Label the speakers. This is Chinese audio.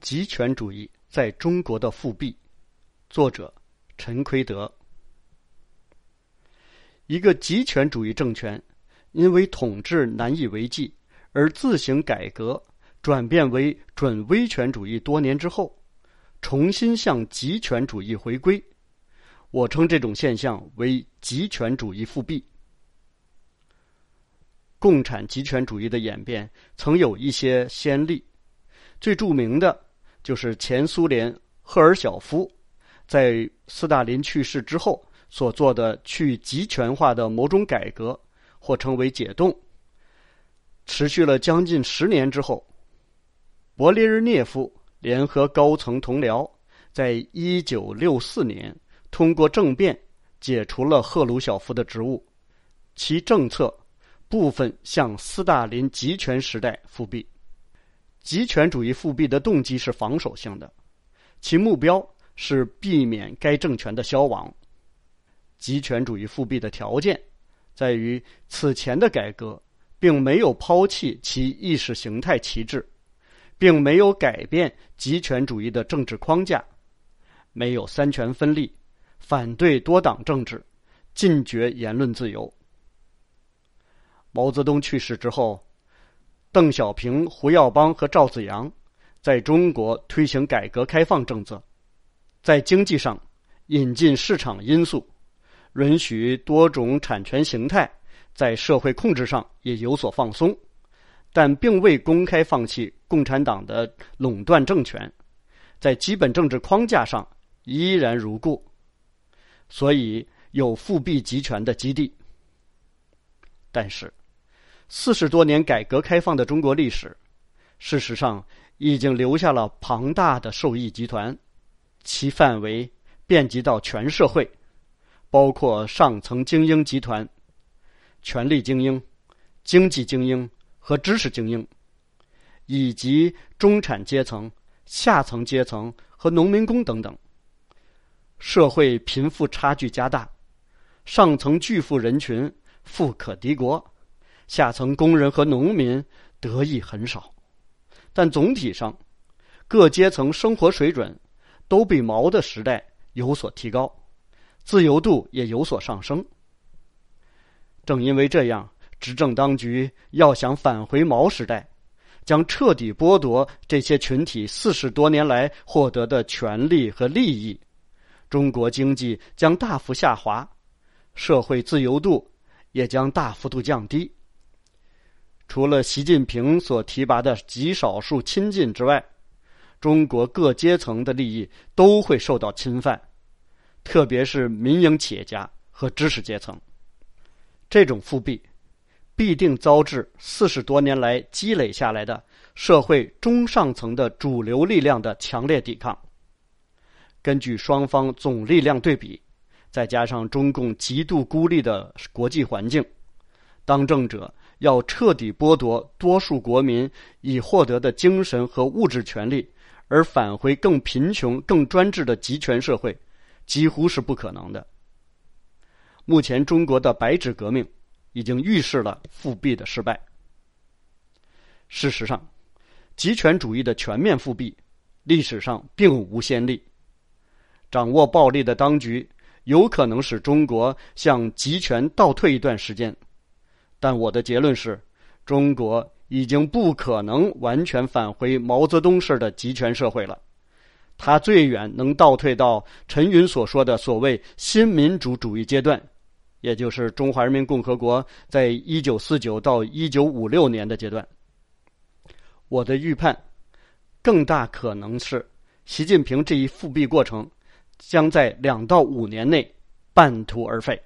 Speaker 1: 极权主义在中国的复辟，作者陈奎德。一个极权主义政权，因为统治难以为继而自行改革，转变为准威权主义。多年之后，重新向极权主义回归。我称这种现象为极权主义复辟。共产极权主义的演变曾有一些先例，最著名的。就是前苏联赫尔晓夫在斯大林去世之后所做的去集权化的某种改革，或称为解冻，持续了将近十年之后，勃列日涅夫联合高层同僚，在一九六四年通过政变解除了赫鲁晓夫的职务，其政策部分向斯大林集权时代复辟。集权主义复辟的动机是防守性的，其目标是避免该政权的消亡。集权主义复辟的条件在于此前的改革并没有抛弃其意识形态旗帜，并没有改变集权主义的政治框架，没有三权分立，反对多党政治，禁绝言论自由。毛泽东去世之后。邓小平、胡耀邦和赵紫阳在中国推行改革开放政策，在经济上引进市场因素，允许多种产权形态，在社会控制上也有所放松，但并未公开放弃共产党的垄断政权，在基本政治框架上依然如故，所以有复辟集权的基地。但是。四十多年改革开放的中国历史，事实上已经留下了庞大的受益集团，其范围遍及到全社会，包括上层精英集团、权力精英、经济精英和知识精英，以及中产阶层、下层阶层和农民工等等。社会贫富差距加大，上层巨富人群富可敌国。下层工人和农民得益很少，但总体上，各阶层生活水准都比毛的时代有所提高，自由度也有所上升。正因为这样，执政当局要想返回毛时代，将彻底剥夺这些群体四十多年来获得的权利和利益，中国经济将大幅下滑，社会自由度也将大幅度降低。除了习近平所提拔的极少数亲近之外，中国各阶层的利益都会受到侵犯，特别是民营企业家和知识阶层。这种复辟必定遭致四十多年来积累下来的社会中上层的主流力量的强烈抵抗。根据双方总力量对比，再加上中共极度孤立的国际环境，当政者。要彻底剥夺多数国民已获得的精神和物质权利，而返回更贫穷、更专制的集权社会，几乎是不可能的。目前，中国的白纸革命已经预示了复辟的失败。事实上，集权主义的全面复辟，历史上并无先例。掌握暴力的当局有可能使中国向集权倒退一段时间。但我的结论是，中国已经不可能完全返回毛泽东式的集权社会了，他最远能倒退到陈云所说的所谓新民主主义阶段，也就是中华人民共和国在一九四九到一九五六年的阶段。我的预判，更大可能是习近平这一复辟过程将在两到五年内半途而废。